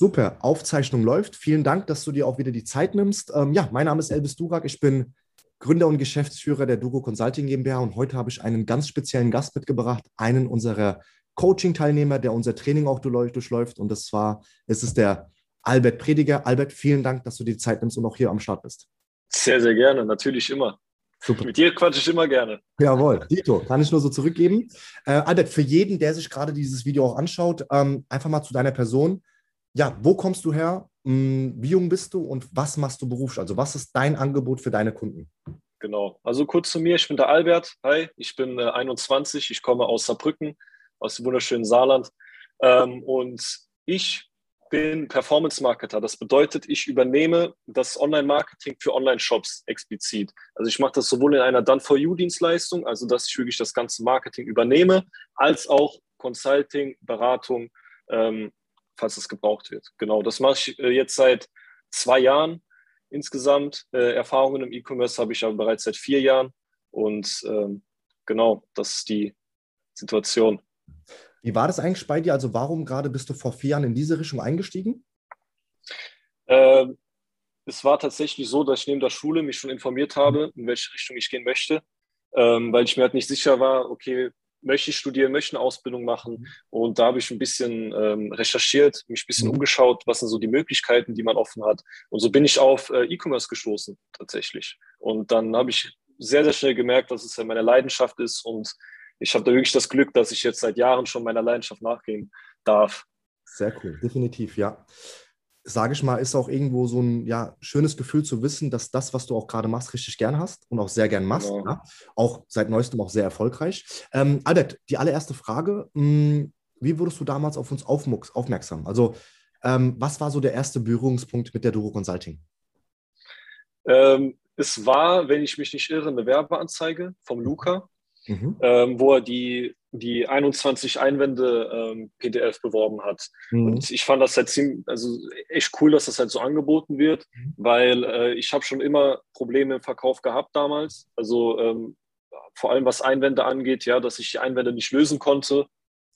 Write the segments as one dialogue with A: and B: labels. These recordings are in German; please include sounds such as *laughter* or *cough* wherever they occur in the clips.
A: Super, Aufzeichnung läuft. Vielen Dank, dass du dir auch wieder die Zeit nimmst. Ähm, ja, mein Name ist Elvis Durak. Ich bin Gründer und Geschäftsführer der Dugo Consulting GmbH und heute habe ich einen ganz speziellen Gast mitgebracht, einen unserer Coaching-Teilnehmer, der unser Training auch durchläuft. Und das war, es ist der Albert Prediger. Albert, vielen Dank, dass du dir die Zeit nimmst und auch hier am Start bist.
B: Sehr, sehr gerne, natürlich immer. Super. Mit dir quatsche ich immer gerne.
A: Jawohl, Dito, kann ich nur so zurückgeben. Äh, Albert, für jeden, der sich gerade dieses Video auch anschaut, ähm, einfach mal zu deiner Person. Ja, wo kommst du her? Hm, wie jung bist du und was machst du beruflich? Also, was ist dein Angebot für deine Kunden?
B: Genau, also kurz zu mir, ich bin der Albert. Hi, ich bin äh, 21, ich komme aus Saarbrücken, aus dem wunderschönen Saarland. Ähm, und ich bin Performance-Marketer. Das bedeutet, ich übernehme das Online-Marketing für Online-Shops explizit. Also ich mache das sowohl in einer Done-for-You-Dienstleistung, also dass ich wirklich das ganze Marketing übernehme, als auch Consulting, Beratung, ähm, falls es gebraucht wird. Genau, das mache ich äh, jetzt seit zwei Jahren insgesamt. Äh, Erfahrungen im E-Commerce habe ich aber bereits seit vier Jahren. Und ähm, genau, das ist die Situation.
A: Wie war das eigentlich bei dir? Also warum gerade bist du vor vier Jahren in diese Richtung eingestiegen?
B: Ähm, es war tatsächlich so, dass ich neben der Schule mich schon informiert habe, in welche Richtung ich gehen möchte, ähm, weil ich mir halt nicht sicher war, okay, möchte ich studieren, möchte eine Ausbildung machen. Mhm. Und da habe ich ein bisschen ähm, recherchiert, mich ein bisschen mhm. umgeschaut, was sind so die Möglichkeiten, die man offen hat. Und so bin ich auf äh, E-Commerce gestoßen, tatsächlich. Und dann habe ich sehr, sehr schnell gemerkt, dass es ja meine Leidenschaft ist und ich habe da wirklich das Glück, dass ich jetzt seit Jahren schon meiner Leidenschaft nachgehen darf.
A: Sehr cool, definitiv, ja. Sage ich mal, ist auch irgendwo so ein ja, schönes Gefühl zu wissen, dass das, was du auch gerade machst, richtig gern hast und auch sehr gern machst. Genau. Ja? Auch seit neuestem auch sehr erfolgreich. Ähm, Albert, die allererste Frage: mh, hm, Wie wurdest du damals auf uns aufmerksam? Also, ähm, was war so der erste Berührungspunkt mit der Duro Consulting?
B: Ähm, es war, wenn ich mich nicht irre, eine Werbeanzeige vom Luca mhm. ähm, wo er die, die 21 Einwände ähm, PDF beworben hat. Mhm. Und ich fand das halt ziemlich, also echt cool, dass das halt so angeboten wird, mhm. weil äh, ich habe schon immer Probleme im Verkauf gehabt damals. Also ähm, vor allem was Einwände angeht, ja, dass ich die Einwände nicht lösen konnte.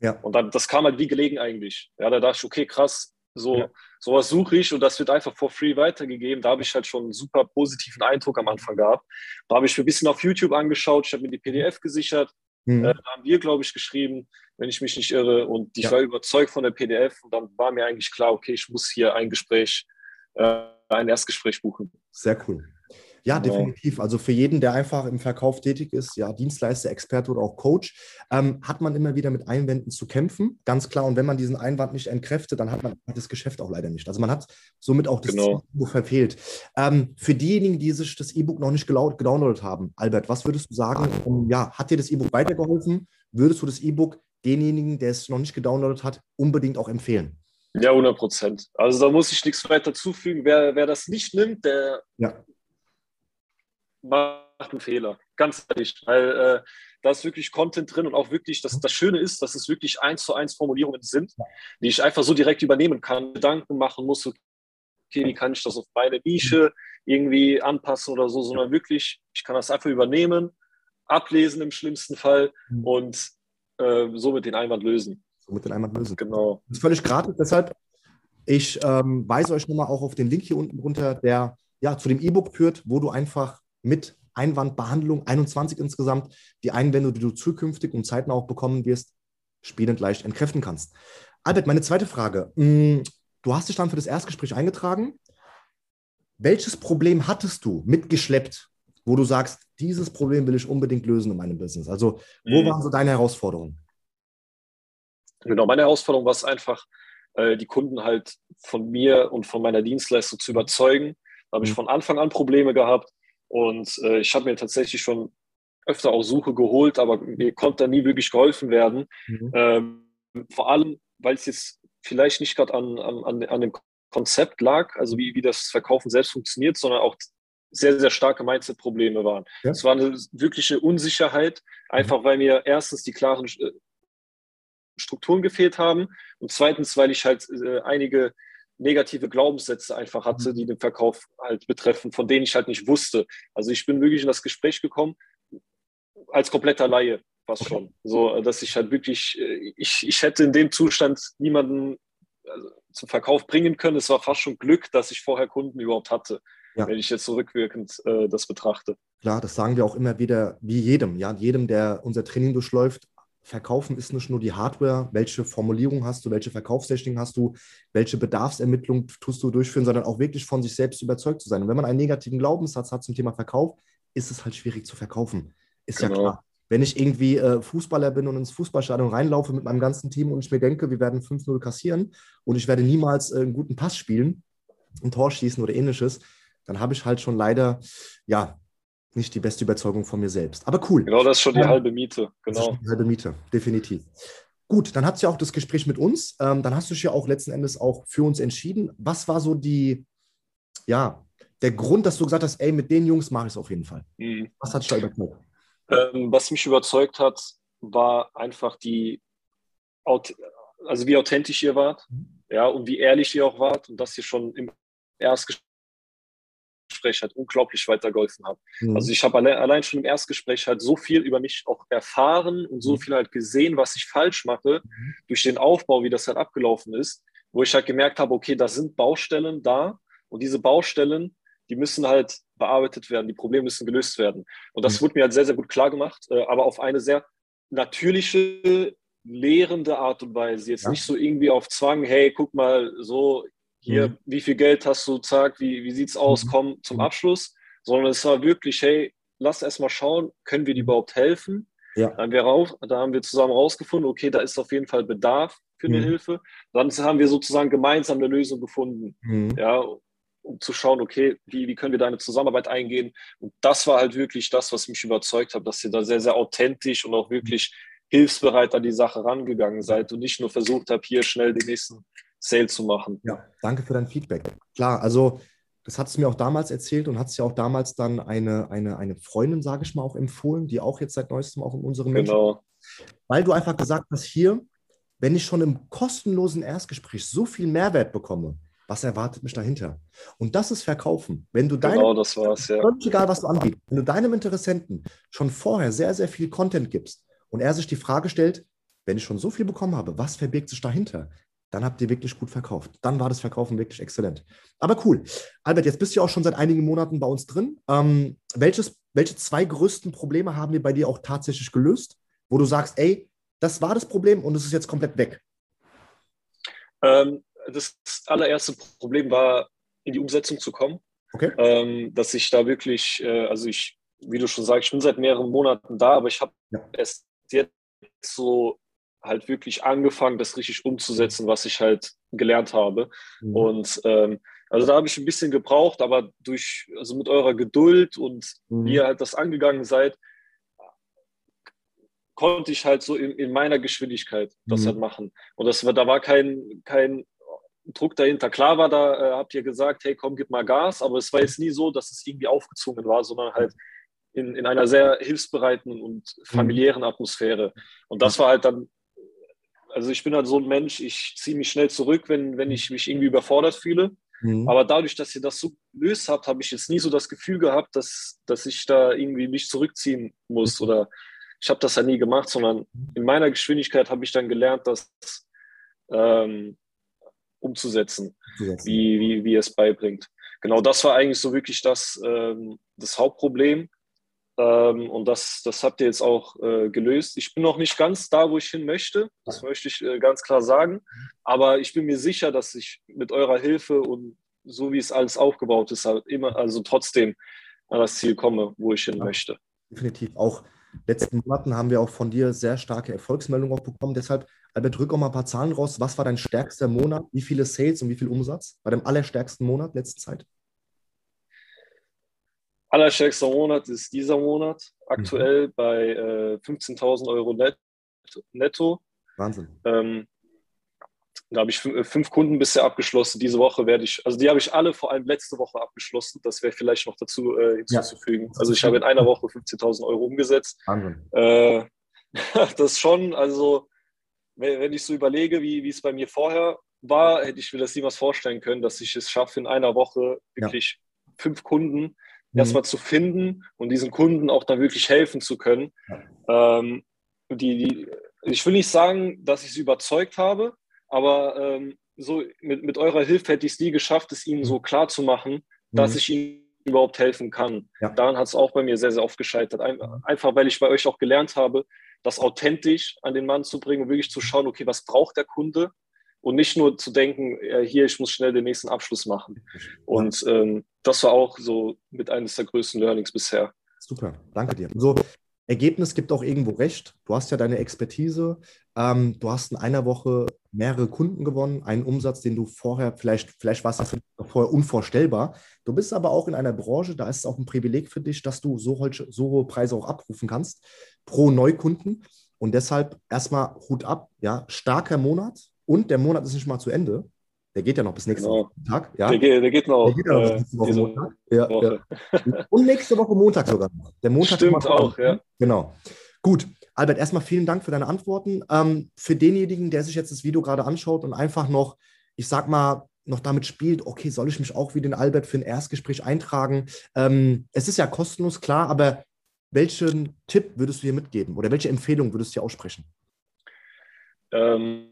B: Ja. Und dann, das kam halt wie gelegen eigentlich. Ja, da dachte ich, okay, krass, so, ja. sowas suche ich und das wird einfach for free weitergegeben. Da habe ich halt schon einen super positiven Eindruck am Anfang gehabt. Da habe ich mir ein bisschen auf YouTube angeschaut, ich habe mir die PDF gesichert. Mhm. Äh, da haben wir, glaube ich, geschrieben, wenn ich mich nicht irre. Und ich ja. war überzeugt von der PDF und dann war mir eigentlich klar, okay, ich muss hier ein Gespräch, äh, ein Erstgespräch buchen.
A: Sehr cool. Ja, genau. definitiv. Also für jeden, der einfach im Verkauf tätig ist, ja, Dienstleister, Experte oder auch Coach, ähm, hat man immer wieder mit Einwänden zu kämpfen. Ganz klar. Und wenn man diesen Einwand nicht entkräftet, dann hat man das Geschäft auch leider nicht. Also man hat somit auch das genau. E-Book verfehlt. Ähm, für diejenigen, die sich das E-Book noch nicht gedownloadet haben, Albert, was würdest du sagen? Um, ja, hat dir das E-Book weitergeholfen? Würdest du das E-Book denjenigen, der es noch nicht gedownloadet hat, unbedingt auch empfehlen?
B: Ja, 100 Prozent. Also da muss ich nichts weiter zufügen. Wer, wer das nicht nimmt, der ja macht einen Fehler. Ganz ehrlich, weil äh, da ist wirklich Content drin und auch wirklich, das, das Schöne ist, dass es wirklich eins zu eins Formulierungen sind, die ich einfach so direkt übernehmen kann, Gedanken machen muss, okay, wie kann ich das auf meine Nische irgendwie anpassen oder so, sondern wirklich, ich kann das einfach übernehmen, ablesen im schlimmsten Fall mhm. und äh, so mit den Einwand lösen.
A: So mit den Einwand lösen.
B: Genau.
A: Das ist völlig gratis, deshalb, ich ähm, weise euch nochmal auch auf den Link hier unten runter, der ja zu dem E-Book führt, wo du einfach mit Einwandbehandlung, 21 insgesamt, die Einwände, die du zukünftig und zeitnah auch bekommen wirst, spielend leicht entkräften kannst. Albert, meine zweite Frage. Mm, du hast dich dann für das Erstgespräch eingetragen. Welches Problem hattest du mitgeschleppt, wo du sagst, dieses Problem will ich unbedingt lösen in meinem Business? Also, wo mhm. waren so deine Herausforderungen?
B: Genau, meine Herausforderung war es einfach, äh, die Kunden halt von mir und von meiner Dienstleistung zu überzeugen. Da habe ich mhm. von Anfang an Probleme gehabt. Und äh, ich habe mir tatsächlich schon öfter auch Suche geholt, aber mir konnte da nie wirklich geholfen werden. Mhm. Ähm, vor allem, weil es jetzt vielleicht nicht gerade an, an, an dem Konzept lag, also wie, wie das Verkaufen selbst funktioniert, sondern auch sehr, sehr starke Mindset-Probleme waren. Ja. Es war eine wirkliche Unsicherheit, einfach mhm. weil mir erstens die klaren äh, Strukturen gefehlt haben und zweitens, weil ich halt äh, einige negative Glaubenssätze einfach hatte, mhm. die den Verkauf halt betreffen, von denen ich halt nicht wusste. Also ich bin wirklich in das Gespräch gekommen als kompletter Laie, fast schon. So, dass ich halt wirklich, äh, ich, ich hätte in dem Zustand niemanden, also zum Verkauf bringen können. Es war fast schon Glück, dass ich vorher Kunden überhaupt hatte, ja. wenn ich jetzt zurückwirkend äh, das betrachte.
A: Klar, das sagen wir auch immer wieder, wie jedem, ja, jedem, der unser Training durchläuft. Verkaufen ist nicht nur die Hardware, welche Formulierung hast du, welche Verkaufstechnik hast du, welche Bedarfsermittlung tust du durchführen, sondern auch wirklich von sich selbst überzeugt zu sein. Und wenn man einen negativen Glaubenssatz hat zum Thema Verkauf, ist es halt schwierig zu verkaufen. Ist genau. ja klar. Wenn ich irgendwie äh, Fußballer bin und ins Fußballstadion reinlaufe mit meinem ganzen Team und ich mir denke, wir werden 5-0 kassieren und ich werde niemals äh, einen guten Pass spielen, ein Tor schießen oder ähnliches, dann habe ich halt schon leider, ja, nicht die beste Überzeugung von mir selbst. Aber cool.
B: Genau, das ist schon die halbe Miete. Genau.
A: die halbe Miete, definitiv. Gut, dann hat ja auch das Gespräch mit uns. Ähm, dann hast du dich ja auch letzten Endes auch für uns entschieden. Was war so die, ja, der Grund, dass du gesagt hast, ey, mit den Jungs mache ich es auf jeden Fall? Mhm. Was hat dich da überzeugt?
B: Ähm, was mich überzeugt hat, war einfach die, also wie authentisch ihr wart, mhm. ja, und wie ehrlich ihr auch wart und dass ihr schon im Erstgespräch halt unglaublich weitergeholfen habt. Mhm. Also ich habe alle, allein schon im Erstgespräch halt so viel über mich auch erfahren und so mhm. viel halt gesehen, was ich falsch mache, mhm. durch den Aufbau, wie das halt abgelaufen ist, wo ich halt gemerkt habe, okay, da sind Baustellen da und diese Baustellen, die müssen halt bearbeitet werden, die Probleme müssen gelöst werden. Und das mhm. wurde mir halt sehr, sehr gut klar gemacht, äh, aber auf eine sehr natürliche, lehrende Art und Weise. Jetzt ja. nicht so irgendwie auf Zwang, hey, guck mal, so, hier, mhm. wie viel Geld hast du, zack, wie, wie sieht es aus, mhm. komm zum mhm. Abschluss, sondern es war wirklich, hey, lass erst mal schauen, können wir dir überhaupt helfen? Ja. Da, haben wir raus, da haben wir zusammen rausgefunden, okay, da ist auf jeden Fall Bedarf für eine mhm. Hilfe. Dann haben wir sozusagen gemeinsam eine Lösung gefunden. Mhm. Ja, um zu schauen, okay, wie, wie können wir da eine Zusammenarbeit eingehen? Und das war halt wirklich das, was mich überzeugt hat, dass ihr da sehr, sehr authentisch und auch wirklich hilfsbereit an die Sache rangegangen seid und nicht nur versucht habt, hier schnell den nächsten Sale zu machen.
A: Ja, danke für dein Feedback. Klar, also das hat es mir auch damals erzählt und hat es ja auch damals dann eine, eine, eine Freundin, sage ich mal, auch empfohlen, die auch jetzt seit neuestem auch in unserem
B: genau. Menschen,
A: weil du einfach gesagt hast, hier, wenn ich schon im kostenlosen Erstgespräch so viel Mehrwert bekomme, was erwartet mich dahinter? Und das ist Verkaufen. Wenn du deinem,
B: genau, das war's, ja.
A: egal was du anbietest, wenn du deinem Interessenten schon vorher sehr, sehr viel Content gibst und er sich die Frage stellt, wenn ich schon so viel bekommen habe, was verbirgt sich dahinter? Dann habt ihr wirklich gut verkauft. Dann war das Verkaufen wirklich exzellent. Aber cool. Albert, jetzt bist du auch schon seit einigen Monaten bei uns drin. Ähm, welches, welche zwei größten Probleme haben wir bei dir auch tatsächlich gelöst, wo du sagst, ey, das war das Problem und es ist jetzt komplett weg?
B: Ähm, das allererste Problem war, in die Umsetzung zu kommen. Okay. Ähm, dass ich da wirklich, äh, also ich, wie du schon sagst, ich bin seit mehreren Monaten da, aber ich habe ja. erst jetzt so halt wirklich angefangen, das richtig umzusetzen, was ich halt gelernt habe. Mhm. Und ähm, also da habe ich ein bisschen gebraucht, aber durch, also mit eurer Geduld und mhm. wie ihr halt das angegangen seid, konnte ich halt so in, in meiner Geschwindigkeit das mhm. halt machen. Und das da war kein, kein Druck dahinter. Klar war da, äh, habt ihr gesagt, hey, komm, gib mal Gas, aber es war jetzt nie so, dass es irgendwie aufgezwungen war, sondern halt in, in einer sehr hilfsbereiten und familiären Atmosphäre. Und das war halt dann, also ich bin halt so ein Mensch, ich ziehe mich schnell zurück, wenn, wenn ich mich irgendwie überfordert fühle. Mhm. Aber dadurch, dass ihr das so gelöst habt, habe ich jetzt nie so das Gefühl gehabt, dass, dass ich da irgendwie mich zurückziehen muss. Oder ich habe das ja nie gemacht, sondern in meiner Geschwindigkeit habe ich dann gelernt, dass ähm, umzusetzen, umzusetzen. Wie, wie, wie es beibringt. Genau das war eigentlich so wirklich das, ähm, das Hauptproblem. Ähm, und das, das habt ihr jetzt auch äh, gelöst. Ich bin noch nicht ganz da, wo ich hin möchte. Das möchte ich äh, ganz klar sagen. Aber ich bin mir sicher, dass ich mit eurer Hilfe und so wie es alles aufgebaut ist, halt immer, also trotzdem an das Ziel komme, wo ich hin ja, möchte.
A: Definitiv. Auch letzten Monaten haben wir auch von dir sehr starke Erfolgsmeldungen auch bekommen. Deshalb Albert, drück auch mal ein paar Zahlen raus. Was war dein stärkster Monat? Wie viele Sales und wie viel Umsatz bei dem allerstärksten Monat letzte Zeit?
B: Allerstärkster Monat ist dieser Monat, aktuell mhm. bei äh, 15.000 Euro net, netto.
A: Wahnsinn.
B: Ähm, da habe ich äh, fünf Kunden bisher abgeschlossen. Diese Woche werde ich, also die habe ich alle vor allem letzte Woche abgeschlossen. Das wäre vielleicht noch dazu äh, hinzuzufügen. Ja. Also ich habe in einer Woche 15.000 Euro umgesetzt.
A: Wahnsinn.
B: Äh, *laughs* das schon, also wenn ich so überlege, wie, wie es bei mir vorher war, hätte ich mir das niemals vorstellen können, dass ich es schaffe, in einer Woche wirklich ja. fünf Kunden mhm. erstmal zu finden und diesen Kunden auch dann wirklich helfen zu können. Ähm, die, die, ich will nicht sagen, dass ich sie überzeugt habe, aber ähm, so mit, mit eurer Hilfe hätte ich es nie geschafft, es ihnen so klar zu machen, dass mhm. ich ihnen überhaupt helfen kann. Ja. Daran hat es auch bei mir sehr, sehr oft gescheitert. Einfach, weil ich bei euch auch gelernt habe, das authentisch an den Mann zu bringen und wirklich zu schauen, okay, was braucht der Kunde? Und nicht nur zu denken, hier, ich muss schnell den nächsten Abschluss machen. Und ähm, das war auch so mit eines der größten Learnings bisher.
A: Super, danke dir. So, Ergebnis gibt auch irgendwo recht. Du hast ja deine Expertise. Ähm, du hast in einer Woche mehrere Kunden gewonnen, einen Umsatz, den du vorher, vielleicht, vielleicht war es vorher unvorstellbar. Du bist aber auch in einer Branche, da ist es auch ein Privileg für dich, dass du so, so hohe Preise auch abrufen kannst pro Neukunden. Und deshalb erstmal Hut ab, ja, starker Monat und der Monat ist nicht mal zu Ende. Der geht ja noch bis nächsten genau. Tag. Ja?
B: Der, geht, der geht noch. Der geht noch
A: äh, nächste Woche Montag. Ja, Woche. Ja. *laughs* Und nächste Woche Montag sogar noch. Der Montag
B: Stimmt auch, ja.
A: Genau. Gut. Albert, erstmal vielen Dank für deine Antworten. Ähm, für denjenigen, der sich jetzt das Video gerade anschaut und einfach noch, ich sag mal, noch damit spielt, okay, soll ich mich auch wie den Albert für ein Erstgespräch eintragen? Ähm, es ist ja kostenlos, klar, aber welchen Tipp würdest du hier mitgeben oder welche Empfehlung würdest du hier aussprechen?
B: Ähm,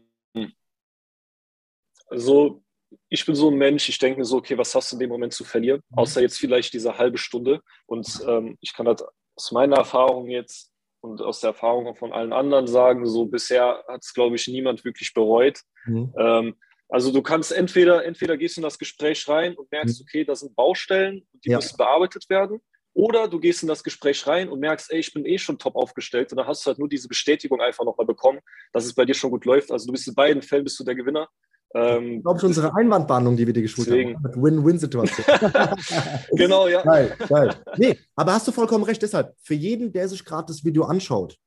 B: also ich bin so ein Mensch, ich denke mir so, okay, was hast du in dem Moment zu verlieren? Mhm. Außer jetzt vielleicht diese halbe Stunde. Und ähm, ich kann das aus meiner Erfahrung jetzt und aus der Erfahrung von allen anderen sagen, so bisher hat es, glaube ich, niemand wirklich bereut. Mhm. Ähm, also du kannst entweder, entweder gehst du in das Gespräch rein und merkst, mhm. okay, da sind Baustellen, die ja. müssen bearbeitet werden. Oder du gehst in das Gespräch rein und merkst, ey, ich bin eh schon top aufgestellt. Und dann hast du halt nur diese Bestätigung einfach nochmal bekommen, dass es bei dir schon gut läuft. Also du bist in beiden Fällen bist du der Gewinner.
A: Ähm, ich glaube schon unsere Einwandbehandlung, die wir dir geschult deswegen. haben. Win-Win-Situation. *laughs*
B: genau, ja.
A: Geil, geil. Nee, aber hast du vollkommen recht. Deshalb, für jeden, der sich gerade das Video anschaut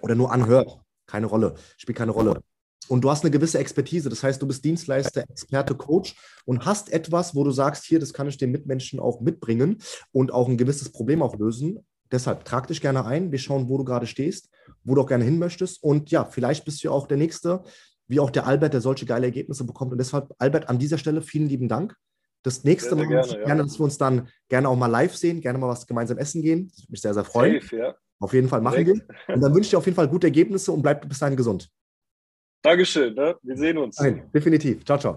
A: oder nur anhört, keine Rolle, spielt keine Rolle. Und du hast eine gewisse Expertise. Das heißt, du bist Dienstleister, Experte, Coach und hast etwas, wo du sagst, hier, das kann ich den Mitmenschen auch mitbringen und auch ein gewisses Problem auch lösen. Deshalb trag dich gerne ein. Wir schauen, wo du gerade stehst, wo du auch gerne hin möchtest. Und ja, vielleicht bist du ja auch der Nächste, wie auch der Albert, der solche geile Ergebnisse bekommt. Und deshalb, Albert, an dieser Stelle vielen lieben Dank. Das nächste sehr, Mal gerne, gerne, dass wir uns dann gerne auch mal live sehen, gerne mal was gemeinsam essen gehen. Das würde mich sehr, sehr freuen. Safe, ja. Auf jeden Fall machen Direkt. wir. Und dann wünsche ich dir auf jeden Fall gute Ergebnisse und bleib bis dahin gesund.
B: Dankeschön. Ne? Wir sehen uns.
A: Nein, definitiv. Ciao, ciao.